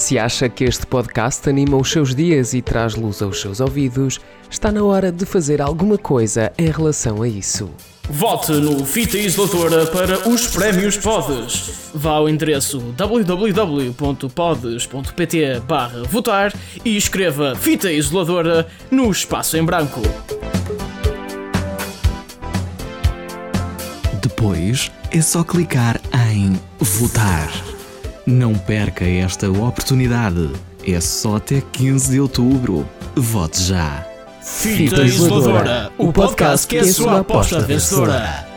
Se acha que este podcast anima os seus dias e traz luz aos seus ouvidos, está na hora de fazer alguma coisa em relação a isso. Vote no Fita Isoladora para os Prémios Podes. Vá ao endereço www.podes.pt barra votar e escreva Fita Isoladora no espaço em branco. Depois é só clicar em votar. Não perca esta oportunidade. É só até 15 de outubro. Vote já. Fita Isoladora, o podcast que é a sua aposta vencedora.